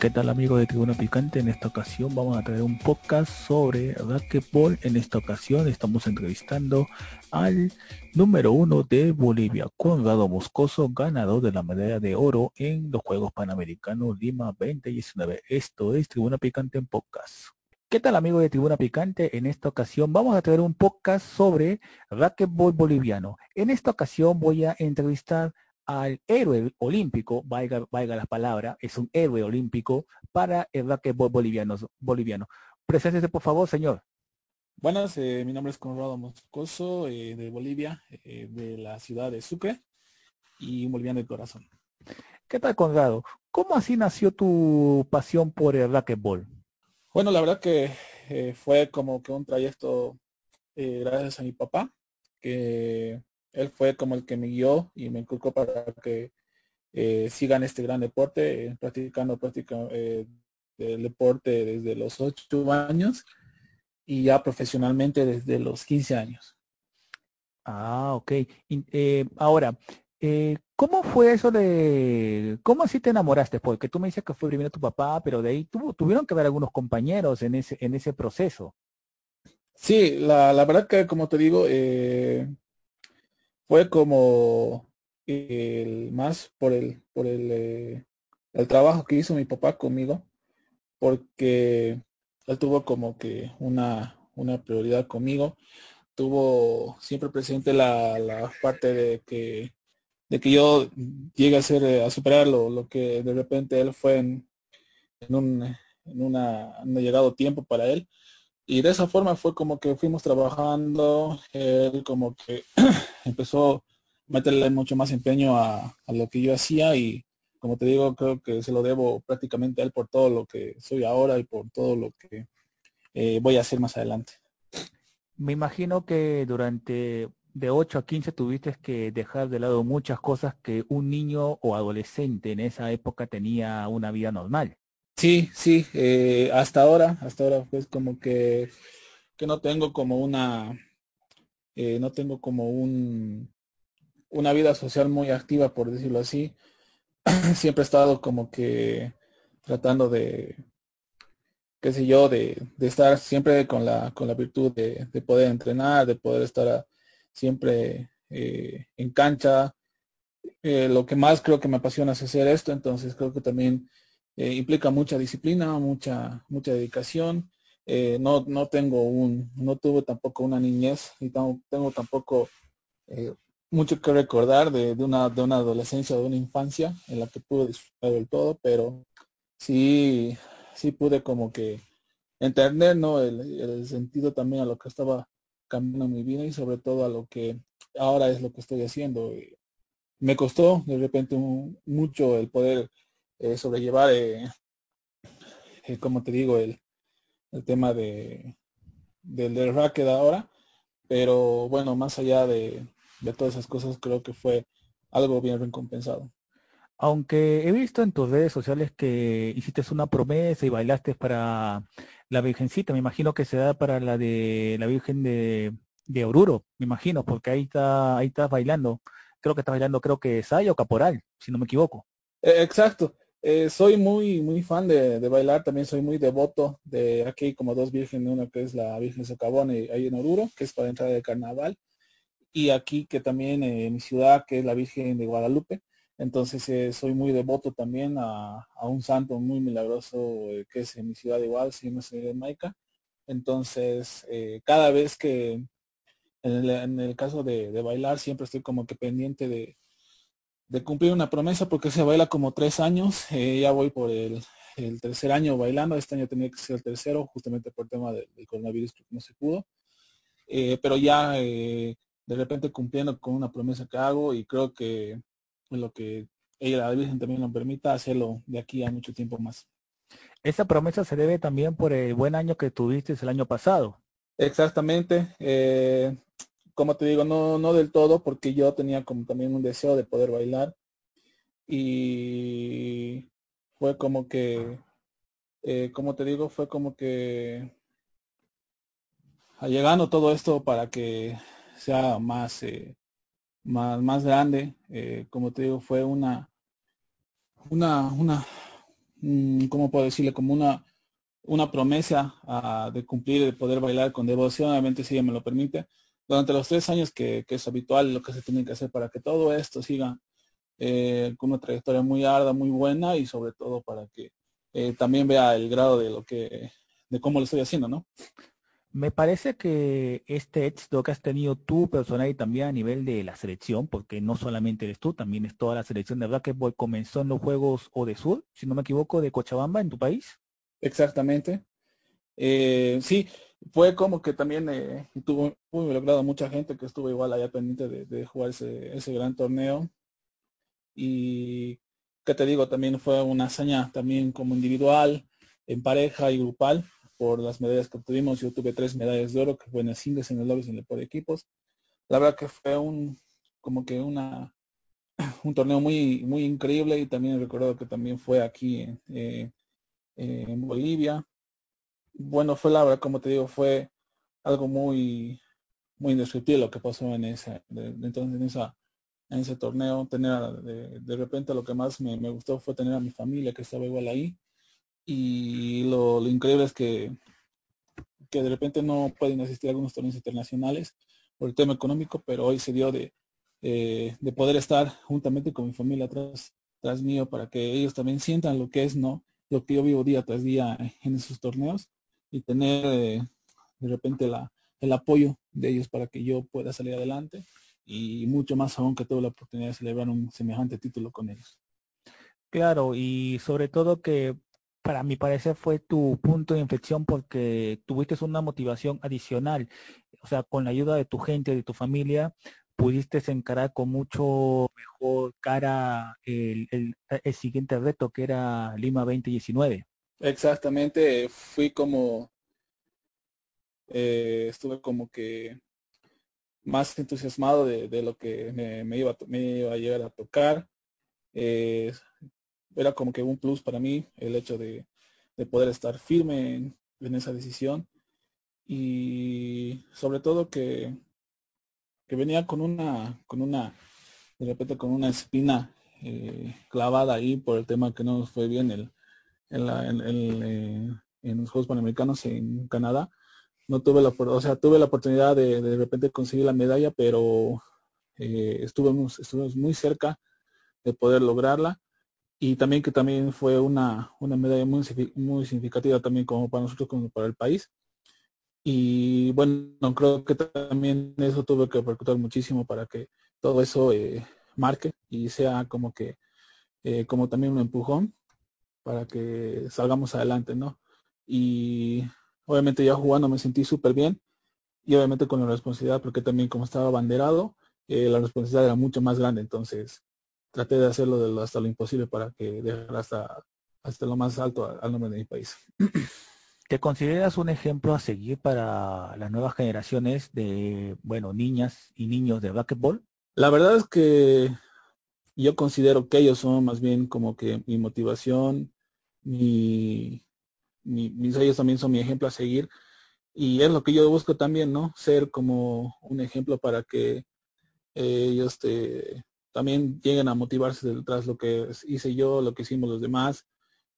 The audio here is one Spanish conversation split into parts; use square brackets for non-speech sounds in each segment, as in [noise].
¿Qué tal amigos de Tribuna Picante? En esta ocasión vamos a traer un podcast sobre racquetball. En esta ocasión estamos entrevistando al número uno de Bolivia, Conrado Moscoso, ganador de la medalla de oro en los Juegos Panamericanos Lima 2019. Esto es Tribuna Picante en podcast. ¿Qué tal amigos de Tribuna Picante? En esta ocasión vamos a traer un podcast sobre racquetball boliviano. En esta ocasión voy a entrevistar al héroe olímpico, valga, valga la palabra, es un héroe olímpico para el racquetbol boliviano. boliviano. Preséntese, por favor, señor. Buenas, eh, mi nombre es Conrado Moscoso, eh, de Bolivia, eh, de la ciudad de Sucre, y un boliviano de corazón. ¿Qué tal, Conrado? ¿Cómo así nació tu pasión por el racquetbol? Bueno, la verdad que fue como que un trayecto gracias a mi papá, que él fue como el que me guió y me inculcó para que eh, sigan este gran deporte, eh, practicando eh, el deporte desde los 8 años y ya profesionalmente desde los 15 años. Ah, ok. ahora, ¿cómo fue eso de, cómo así te enamoraste? Porque tú me dices que fue primero tu papá, pero de ahí tuvieron que haber algunos compañeros en ese, en ese proceso. Sí, la, la verdad que como te digo, fue como el más por el por el, eh, el trabajo que hizo mi papá conmigo porque él tuvo como que una, una prioridad conmigo. Tuvo siempre presente la, la, parte de que de que yo llegue a ser a superar lo, que de repente él fue en, en un en una no llegado tiempo para él y de esa forma fue como que fuimos trabajando, él como que [clears throat] empezó a meterle mucho más empeño a, lo que yo hacía y como te digo, creo que se lo debo prácticamente a él por todo lo que soy ahora y por todo lo que eh, voy a hacer más adelante. Me imagino que durante de 8 a 15 tuviste que dejar de lado muchas cosas que un niño o adolescente en esa época tenía una vida normal. Sí, sí, eh, hasta ahora, hasta ahora pues como que, que no tengo como una, eh, no tengo como un, una vida social muy activa, por decirlo así. [clears throat] Siempre he estado como que tratando de, qué sé yo, de, de estar siempre con la, con la virtud de, de poder entrenar, de poder estar siempre eh, en cancha. lo que más creo que me apasiona es hacer esto, entonces creo que también eh, implica mucha disciplina, mucha, mucha dedicación. Eh, no, no tengo un, no tuve tampoco una niñez y tengo, tampoco eh, mucho que recordar de, una, de una adolescencia, de una infancia en la que pude disfrutar del todo, pero sí, sí pude como que entender ¿no? el, sentido también a lo que estaba cambiando mi vida y sobre todo a lo que ahora es lo que estoy haciendo. Me costó de repente mucho el poder eh, sobrellevar, eh, eh, como te digo, el, el tema de del, del racket ahora. Pero bueno, más allá de, de todas esas cosas, creo que fue algo bien recompensado. Aunque he visto en tus redes sociales que hiciste una promesa y bailaste para la Virgencita, me imagino que se da para la de la Virgen de, de Oruro, me imagino, porque ahí está, ahí estás bailando. Creo que estás bailando, creo que Saya o Caporal, si no me equivoco. exacto. Eh, soy muy muy fan de, bailar, también soy muy devoto de aquí como dos vírgenes, una que es la Virgen Socavón y ahí en Oruro, que es para entrar de carnaval, y aquí que también eh, en mi ciudad, que es la Virgen de Guadalupe. Entonces eh, soy muy devoto también a, un santo muy milagroso que es en mi ciudad igual, si no de Maica. Entonces, cada vez que en el, caso de, de bailar, siempre estoy como que pendiente de, de cumplir una promesa porque se baila como tres años. Eh, ya voy por el, tercer año bailando. Este año tenía que ser el tercero, justamente por el tema del, coronavirus, porque no se pudo. Eh, pero ya eh, de repente cumpliendo con una promesa que hago y creo que lo que ella, la Virgen, también nos permita hacerlo de aquí a mucho tiempo más. Esa promesa se debe también por el buen año que tuviste el año pasado. Exactamente como te digo, no, no del todo, porque yo tenía como también un deseo de poder bailar. Y fue como que, eh, como te digo, fue como que llegando todo esto para que sea más, eh, más, más grande. Eh, como te digo, fue una, una, una, mm, ¿cómo puedo decirle? Como una, una promesa ah, de cumplir, de poder bailar con devoción, obviamente si ella me lo permite, durante los tres años que, es habitual lo que se tiene que hacer para que todo esto siga eh, con una trayectoria muy arda, muy buena y sobre todo para que eh, también vea el grado de lo que, de cómo lo estoy haciendo, ¿no? Me parece que este éxito que has tenido tú personal y también a nivel de la selección, porque no solamente eres tú, también es toda la selección de racquetball, comenzó en los Juegos Odesur, si no me equivoco, de Cochabamba, en tu país. Exactamente. Eh, sí, fue como que también eh, tuvo logrado mucha gente que estuvo igual allá pendiente de, jugar ese, ese, gran torneo. Y que te digo, también fue una hazaña también como individual, en pareja y grupal por las medallas que obtuvimos. Yo tuve tres medallas de oro, que fue en el singles, en el dobles y en el por equipos. La verdad que fue un, como que una, [clears throat] un torneo muy, muy increíble y también recuerdo que también fue aquí eh, en Bolivia. Bueno, fue la verdad, como te digo, fue algo muy, muy indescriptible lo que pasó en ese, entonces en esa, en ese torneo. Tener de, repente lo que más me, me, gustó fue tener a mi familia que estaba igual ahí y lo, increíble es que, que de repente no pueden asistir a algunos torneos internacionales por el tema económico, pero hoy se dio de, eh, de poder estar juntamente con mi familia atrás, tras mío para que ellos también sientan lo que es, ¿no? Lo que yo vivo día tras día en esos torneos y tener eh, de repente la, el apoyo de ellos para que yo pueda salir adelante y mucho más aún que tuve la oportunidad de celebrar un semejante título con ellos. Claro, y sobre todo que para mi parecer fue tu punto de inflexión porque tuviste una motivación adicional. O sea, con la ayuda de tu gente, de tu familia, pudiste encarar con mucho mejor cara el, siguiente reto que era Lima 2019. Exactamente, fui como, eh, estuve como que más entusiasmado de, lo que me, iba, me iba a llegar a tocar. Eh, era como que un plus para mí el hecho de, poder estar firme en, esa decisión y sobre todo que, que venía con una, con una, de repente con una espina eh, clavada ahí por el tema que no fue bien el, en, la, en, eh, en, los Juegos Panamericanos en Canadá. No tuve la, o sea, tuve la oportunidad de de, repente conseguir la medalla, pero eh, estuvimos, estuvimos muy cerca de poder lograrla y también que también fue una, una medalla muy, muy significativa también como para nosotros como para el país. Y bueno, creo que también eso tuve que repercutir muchísimo para que todo eso eh, marque y sea como que eh, como también un empujón para que salgamos adelante, ¿no? Y obviamente ya jugando me sentí súper bien y obviamente con la responsabilidad porque también como estaba banderado, eh, la responsabilidad era mucho más grande, entonces traté de hacerlo hasta lo imposible para que dejara hasta, hasta lo más alto al nombre de mi país. [clears throat] ¿Te consideras un ejemplo a seguir para las nuevas generaciones de, bueno, niñas y niños de racquetball? La verdad es que yo considero que ellos son más bien como que mi motivación, mi, mis ellos también son mi ejemplo a seguir. Y es lo que yo busco también, ¿no? Ser como un ejemplo para que ellos te, también lleguen a motivarse detrás lo que hice yo, lo que hicimos los demás,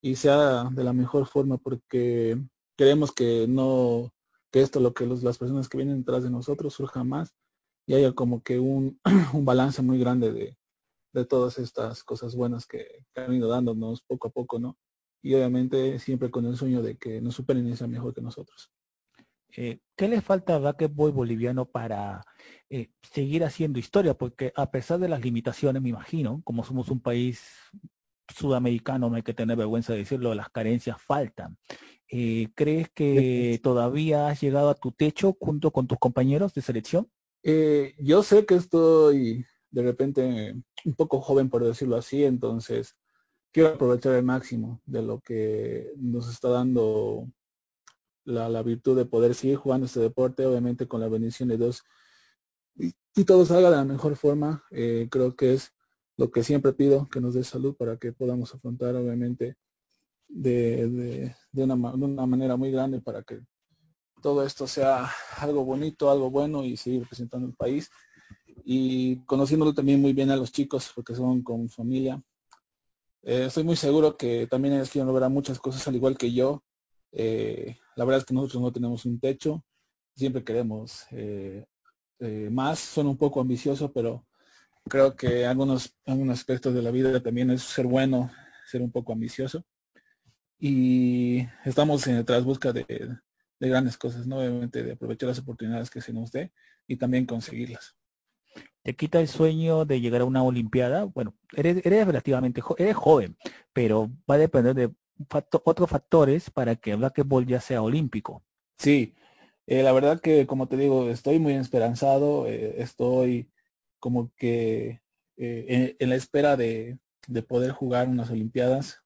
y sea de la mejor forma, porque queremos que no, que esto, lo que las personas que vienen detrás de nosotros surja más y haya como que un, [clears throat] un balance muy grande de, de todas estas cosas buenas que, han ido dándonos poco a poco, ¿no? Y obviamente siempre con el sueño de que nos superen y sean mejor que nosotros. Eh, ¿Qué le falta a Boy boliviano para eh, seguir haciendo historia? Porque a pesar de las limitaciones, me imagino, como somos un país sudamericano, no hay que tener vergüenza de decirlo, las carencias faltan. Eh, ¿Crees que todavía has llegado a tu techo junto con tus compañeros de selección? yo sé que estoy de repente un poco joven, por decirlo así, entonces quiero aprovechar el máximo de lo que nos está dando la, virtud de poder seguir jugando este deporte, obviamente con la bendición de Dios. Y, todo salga de la mejor forma, eh, creo que es lo que siempre pido, que nos dé salud para que podamos afrontar, obviamente, de, de, una, una manera muy grande para que todo esto sea algo bonito, algo bueno y seguir representando el país. Y conociéndolo también muy bien a los chicos, porque son con familia, eh, estoy muy seguro que también ellos quieren lograr muchas cosas al igual que yo. Eh, la verdad es que nosotros no tenemos un techo, siempre queremos eh, más, son un poco ambiciosos, pero creo que algunos, algunos aspectos de la vida también es ser bueno, ser un poco ambicioso. Y estamos en tras busca de, de grandes cosas, ¿no? Obviamente de aprovechar las oportunidades que se nos dé y también conseguirlas te quita el sueño de llegar a una Olimpiada. Bueno, eres, eres relativamente eres joven, pero va a depender de otros factores para que el racquetball ya sea olímpico. Sí, eh, la verdad que como te digo, estoy muy esperanzado, eh, estoy como que eh, en, la espera de, de, poder jugar unas Olimpiadas.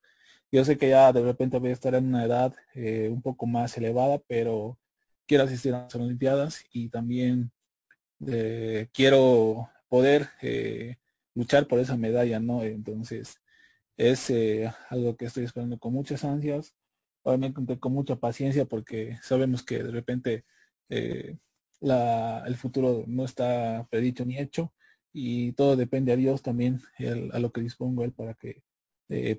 Yo sé que ya de repente voy a estar en una edad un poco más elevada, pero quiero asistir a las Olimpiadas y también eh, quiero poder eh, luchar por esa medalla, ¿no? Entonces, es eh, algo que estoy esperando con muchas ansias, obviamente con mucha paciencia porque sabemos que de repente la, el futuro no está predicho ni hecho y todo depende a Dios también, a lo que dispongo Él para que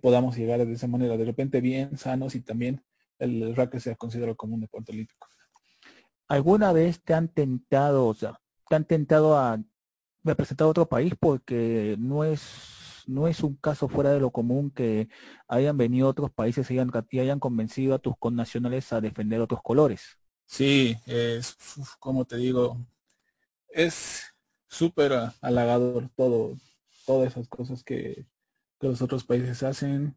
podamos llegar de esa manera, de repente bien, sanos y también el racket sea considerado como un deporte olímpico. ¿Alguna vez te han tentado, han tentado a representar a otro país porque no es no es un caso fuera de lo común que hayan venido otros países y hayan, convencido a tus connacionales a defender otros colores. Sí, es como te digo, es súper halagador todo, todas esas cosas que, los otros países hacen.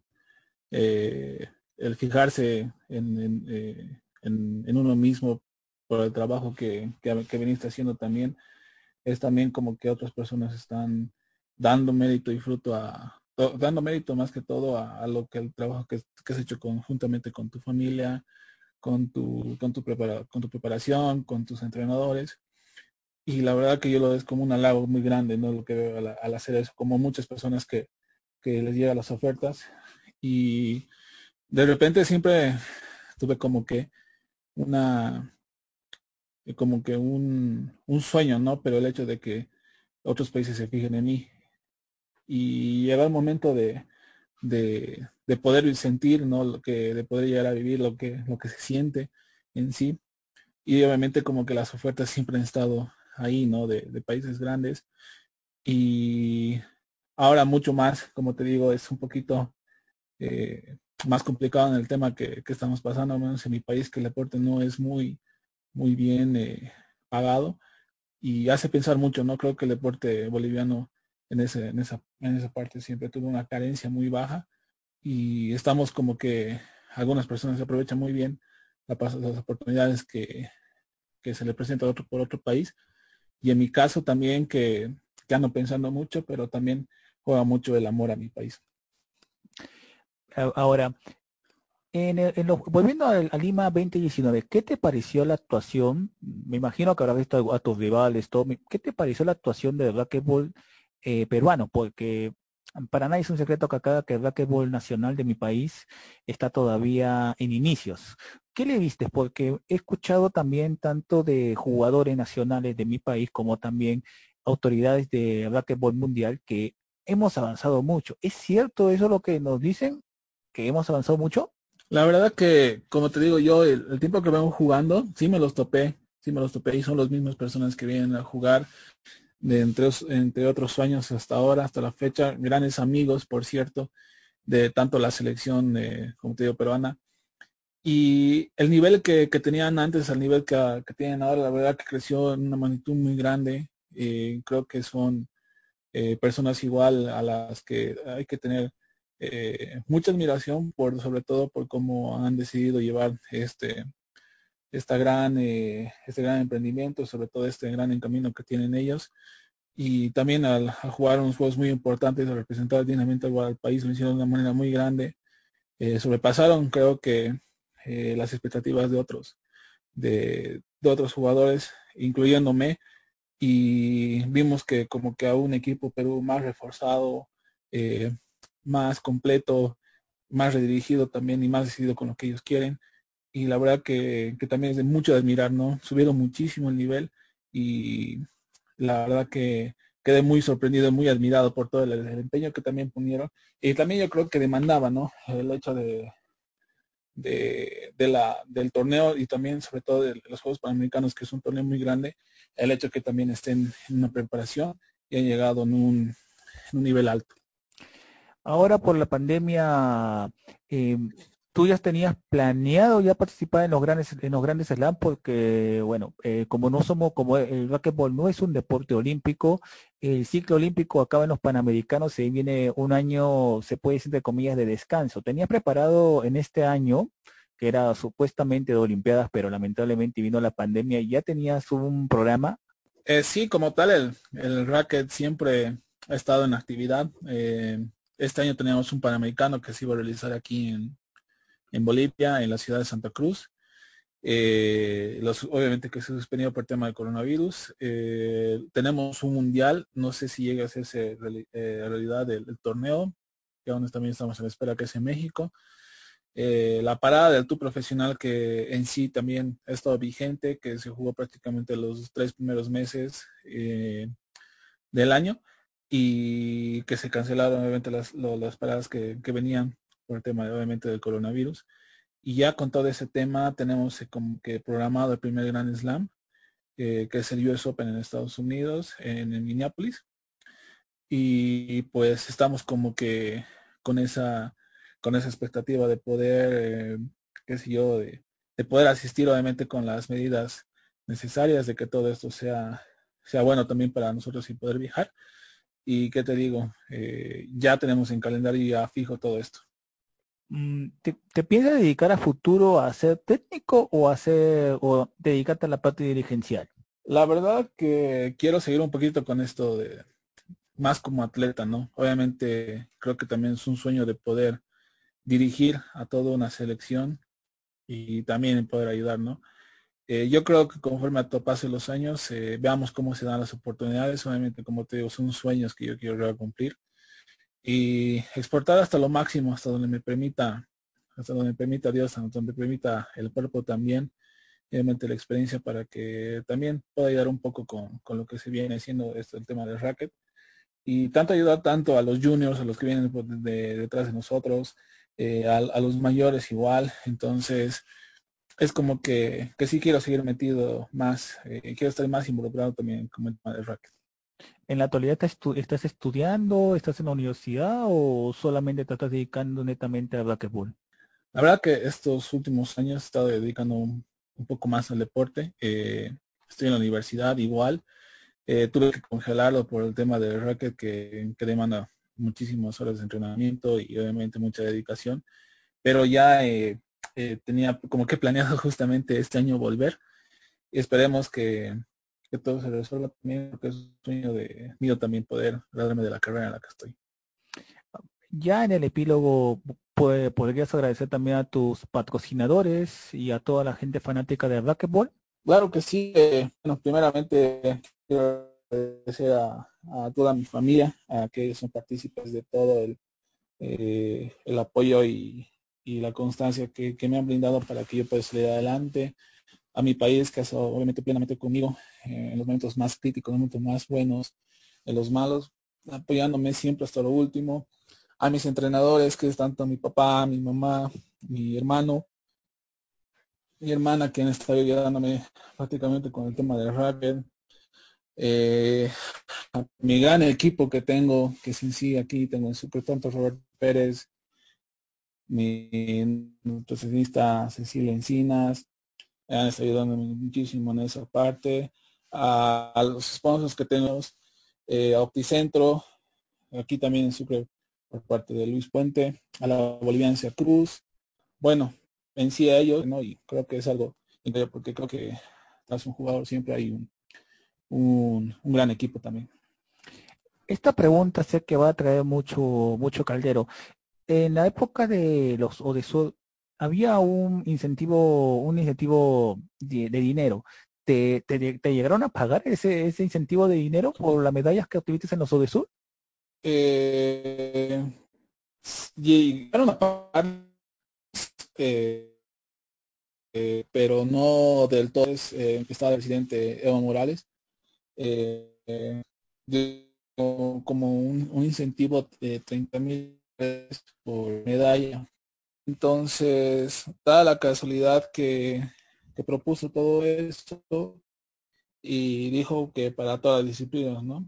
Eh, el fijarse en, eh, uno mismo por el trabajo que, que, viniste haciendo también, es también como que otras personas están dando mérito y fruto a, dando mérito más que todo a, lo que el trabajo que, has hecho conjuntamente con tu familia, con tu, con tu, prepara, con tu preparación, con tus entrenadores. Y la verdad que yo lo ves como un halago muy grande, ¿no? Lo que veo al, al hacer eso, como muchas personas que, que les llegan las ofertas. Y de repente siempre tuve como que una, como que un, un, sueño, ¿no? Pero el hecho de que otros países se fijen en mí y llega el momento de, de, de, poder sentir, ¿no? Lo que, de poder llegar a vivir lo que, lo que se siente en sí. Y obviamente como que las ofertas siempre han estado ahí, ¿no? De, de países grandes. Y ahora mucho más, como te digo, es un poquito eh, más complicado en el tema que, que estamos pasando, al menos en mi país, que el deporte no es muy muy bien eh, pagado y hace pensar mucho, ¿no? Creo que el deporte boliviano en, ese, en, esa, en esa parte siempre tuvo una carencia muy baja y estamos como que algunas personas se aprovechan muy bien las oportunidades que, que se le presenta otro, por otro país y en mi caso también que, que ando pensando mucho, pero también juega mucho el amor a mi país. Ahora, en, volviendo a, Lima 2019, ¿qué te pareció la actuación? Me imagino que habrás visto a, tus rivales, todo. ¿Qué te pareció la actuación del racquetball eh, peruano? Porque para nadie es un secreto que acá que el racquetball nacional de mi país está todavía en inicios. ¿Qué le viste? Porque he escuchado también tanto de jugadores nacionales de mi país como también autoridades de racquetball mundial que hemos avanzado mucho. ¿Es cierto eso lo que nos dicen? ¿Que hemos avanzado mucho? La verdad que, como te digo yo, el, tiempo que vengo jugando, sí me los topé, sí me los topé y son las mismas personas que vienen a jugar de entre, entre otros años hasta ahora, hasta la fecha, grandes amigos, por cierto, de tanto la selección, de, como te digo, peruana. Y el nivel que, tenían antes al nivel que, tienen ahora, la verdad que creció en una magnitud muy grande. y creo que son eh, personas igual a las que hay que tener eh, mucha admiración por sobre todo por cómo han decidido llevar este esta gran eh, este gran emprendimiento sobre todo este gran encamino que tienen ellos. Y también al, jugar unos juegos muy importantes a representar dignamente al, país lo hicieron de una manera muy grande. Eh, sobrepasaron creo que las expectativas de otros de, de, otros jugadores incluyéndome. Y vimos que como que a un equipo Perú más reforzado más completo, más redirigido también y más decidido con lo que ellos quieren. Y la verdad que, también es de mucho de admirar, ¿no? Subieron muchísimo el nivel y la verdad que quedé muy sorprendido y muy admirado por todo el, el, empeño que también ponieron. Y también yo creo que demandaba, ¿no? El hecho de, de, de, la, del torneo y también sobre todo de los Juegos Panamericanos, que es un torneo muy grande, el hecho que también estén en una preparación y han llegado en un, en un nivel alto. Ahora por la pandemia, eh, tú ya tenías planeado ya participar en los grandes en los grandes slam porque bueno eh, como no somos como el racquetball no es un deporte olímpico el ciclo olímpico acaba en los panamericanos se viene un año se puede decir de comillas de descanso. Tenías preparado en este año que era supuestamente de olimpiadas pero lamentablemente vino la pandemia y ya tenías un programa eh, sí como tal el, el racket siempre ha estado en actividad. Eh, este año teníamos un panamericano que se iba a realizar aquí en en Bolivia, en la ciudad de Santa Cruz. Eh, obviamente que se suspendido por el tema del coronavirus. Eh, tenemos un mundial, no sé si llega a hacerse eh, realidad del, torneo, que aún también estamos en espera que es en México. La parada del tu profesional que en sí también ha estado vigente, que se jugó prácticamente los tres primeros meses del año y que se cancelaron obviamente las, las paradas que, que venían por el tema obviamente del coronavirus. Y ya con todo ese tema tenemos eh, como que programado el primer Grand Slam, eh, que es el US Open en Estados Unidos, en, Minneapolis. Y pues estamos como que con esa, con esa expectativa de poder, eh, qué sé yo, de, de, poder asistir obviamente con las medidas necesarias de que todo esto sea, sea bueno también para nosotros y poder viajar. Y qué te digo, ya tenemos en calendario ya fijo todo esto. Mm, ¿Te, ¿Te, piensas dedicar a futuro a ser técnico o a ser o dedicarte a la parte dirigencial? La verdad que quiero seguir un poquito con esto de más como atleta, ¿no? Obviamente creo que también es un sueño de poder dirigir a toda una selección y también poder ayudar, ¿no? Eh, yo creo que conforme a pase los años, eh, veamos cómo se dan las oportunidades. Obviamente, como te digo, son sueños que yo quiero cumplir y exportar hasta lo máximo, hasta donde me permita, hasta donde me permita Dios, hasta donde me permita el cuerpo también, obviamente la experiencia para que también pueda ayudar un poco con, con lo que se viene haciendo esto, el tema del racket. Y tanto ayudar tanto a los juniors, a los que vienen de, detrás de nosotros, eh, a, a, los mayores igual. Entonces, es como que, que sí quiero seguir metido más, eh, quiero estar más involucrado también con el tema del racket. ¿En la actualidad estás, estudiando, estás en la universidad o solamente te estás dedicando netamente a racquetball? La verdad que estos últimos años he estado dedicando un, poco más al deporte. Eh, estoy en la universidad igual. Eh, tuve que congelarlo por el tema del racket que, que, demanda muchísimas horas de entrenamiento y obviamente mucha dedicación. Pero ya eh, tenía como que planeado [laughs] justamente este año volver. Y esperemos que, que todo se resuelva también, porque es un sueño de mío también poder darme de la carrera en la que estoy. Ya en el epílogo podrías agradecer también a tus patrocinadores y a toda la gente fanática de racquetball. Claro que sí. Eh, bueno, primeramente quiero agradecer a, a, toda mi familia, a que son partícipes de todo el, eh, el apoyo y, y, la constancia que, que, me han brindado para que yo pueda salir adelante a mi país, que ha estado obviamente plenamente conmigo eh, en los momentos más críticos, en los momentos más buenos, en los malos, apoyándome siempre hasta lo último. A mis entrenadores, que es tanto mi papá, mi mamá, mi hermano, mi hermana, quien está ayudándome prácticamente con el tema del rapid. Eh, a mi gran equipo que tengo, que es en sí aquí, tengo en super tanto Roberto Pérez, mi nutricionista Cecilia Encinas, han estado ayudando muchísimo en esa parte. A, los sponsors que tenemos, eh, a Opticentro, aquí también en Sucre por parte de Luis Puente, a la Boliviancia Cruz. Bueno, en a ellos, ¿no? Y creo que es algo porque creo que tras un jugador siempre hay un, un, un gran equipo también. Esta pregunta sé que va a traer mucho, mucho caldero. En la época de los Odesur, había un incentivo, un incentivo de, dinero. ¿Te, llegaron a pagar ese, incentivo de dinero por las medallas que obtuviste en los Odesur? Eh, llegaron a pagar, eh, eh, pero no del todo. Estaba el presidente Evo Morales. Como, un, incentivo de 30 mil por medalla. Entonces, da la casualidad que, que propuso todo esto y dijo que para todas las disciplinas, ¿no?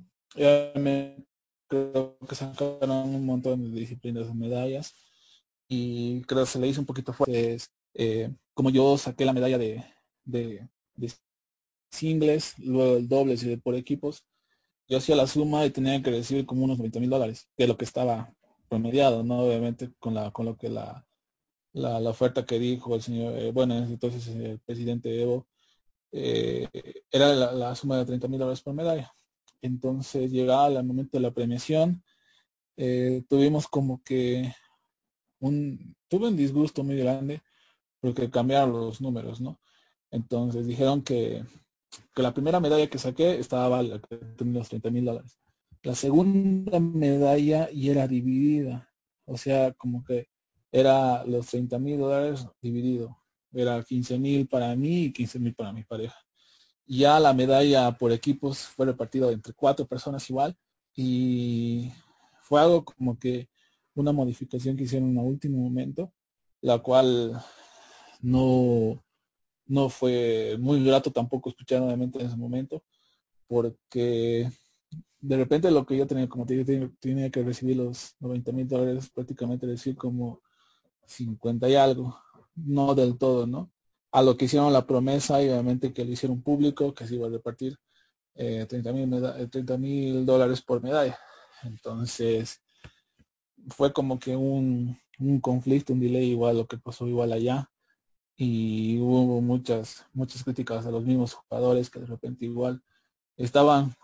creo que sacaron un montón de disciplinas de medallas y creo que se le hizo un poquito fuerte. Eh, como yo saqué la medalla de, de, singles, luego el doble y por equipos, yo hacía la suma y tenía que recibir como unos 90 mil dólares, es lo que estaba promediado, ¿no? Obviamente con la con lo que la, la, oferta que dijo el señor, eh, bueno, entonces el presidente Evo, eh, era la, suma de 30 mil dólares por medalla. Entonces llegaba el momento de la premiación, eh, tuvimos como que un, tuve un disgusto muy grande porque cambiaron los números, ¿no? Entonces dijeron que, que la primera medalla que saqué estaba la que tenía los 30 mil dólares. La segunda medalla y era dividida, o sea, como que era los 30 mil dólares dividido. Era 15 mil para mí y 15 mil para mi pareja. Ya la medalla por equipos fue repartida entre cuatro personas igual y fue algo como que una modificación que hicieron en el último momento, la cual no, no fue muy grato tampoco escuchar nuevamente en ese momento, porque de repente lo que yo tenía, como te tenía que recibir los 90 mil dólares, prácticamente decir como 50 y algo, no del todo, ¿no? A lo que hicieron la promesa y obviamente que lo hicieron público, que se iba a repartir eh, 30 mil dólares por medalla. Entonces, fue como que un, un conflicto, un delay igual lo que pasó igual allá. Y hubo muchas, muchas críticas a los mismos jugadores que de repente igual estaban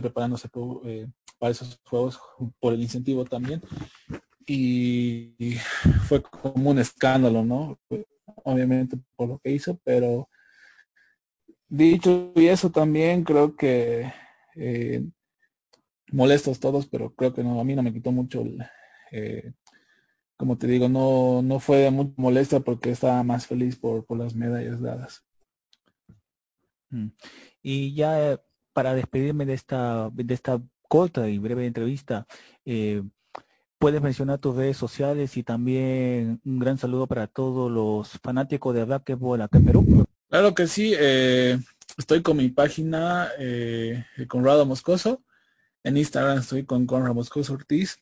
preparándose eh, para esos juegos por el incentivo también y fue como un escándalo, ¿no? Obviamente por lo que hizo, pero dicho y eso también creo que eh, molestos todos, pero creo que no, a mí no me quitó mucho, eh, como te digo, no, no fue de mucha molestia porque estaba más feliz por, por las medallas dadas. Mm. Y ya para despedirme de esta, de esta corta y breve entrevista, eh, puedes mencionar tus redes sociales y también un gran saludo para todos los fanáticos de racquetball acá en Perú. Claro que sí, eh, estoy con mi página eh, Conrado Moscoso. En Instagram estoy con Conrado Moscoso Ortiz.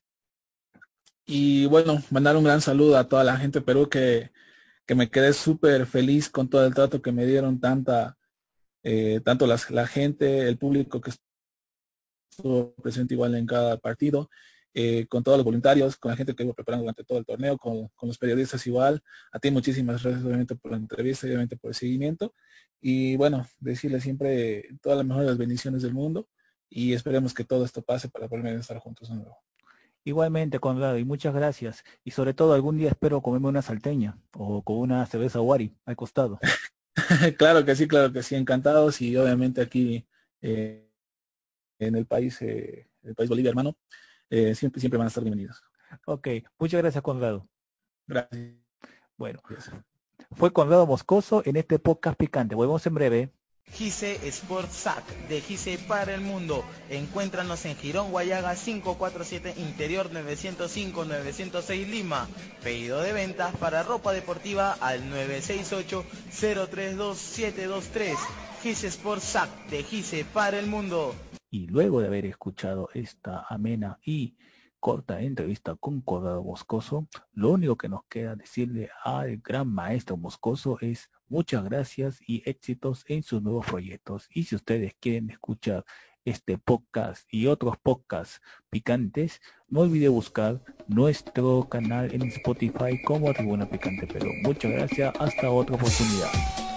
Y bueno, mandar un gran saludo a toda la gente de Perú que, que me quedé súper feliz con todo el trato que me dieron tanta, eh, tanto la gente, el público que estuvo presente igual en cada partido eh, con todos los voluntarios, con la gente que iba preparando durante todo el torneo, con, los periodistas igual. A ti muchísimas gracias obviamente por la entrevista y obviamente por el seguimiento. Y bueno, decirle siempre todas las mejores bendiciones del mundo y esperemos que todo esto pase para poder estar juntos de nuevo. Igualmente, Conrado, y muchas gracias. Y sobre todo, algún día espero comerme una salteña o con una cerveza Wari al costado. [laughs] [laughs] claro que sí, claro que sí, encantados. Y obviamente aquí eh, en el país, eh, el país Bolivia, hermano, eh, siempre, siempre van a estar bienvenidos. Ok, muchas gracias Conrado. Gracias. Bueno, fue Conrado Moscoso en este podcast picante. Volvemos en breve. Gise Sport Sac de Gise para el mundo. Encuéntranos en Girón Guayaga 547 Interior 905 906 Lima. Pedido de ventas para ropa deportiva al 968 032 723. Gise Sport Sac de Gise para el mundo. Y luego de haber escuchado esta amena y corta entrevista con Cordado Moscoso, lo único que nos queda decirle al gran maestro Moscoso es muchas gracias y éxitos en sus nuevos proyectos. Y si ustedes quieren escuchar este podcast y otros podcasts picantes, no olvide buscar nuestro canal en Spotify como Tribuna Picante Pero Muchas gracias, hasta otra oportunidad.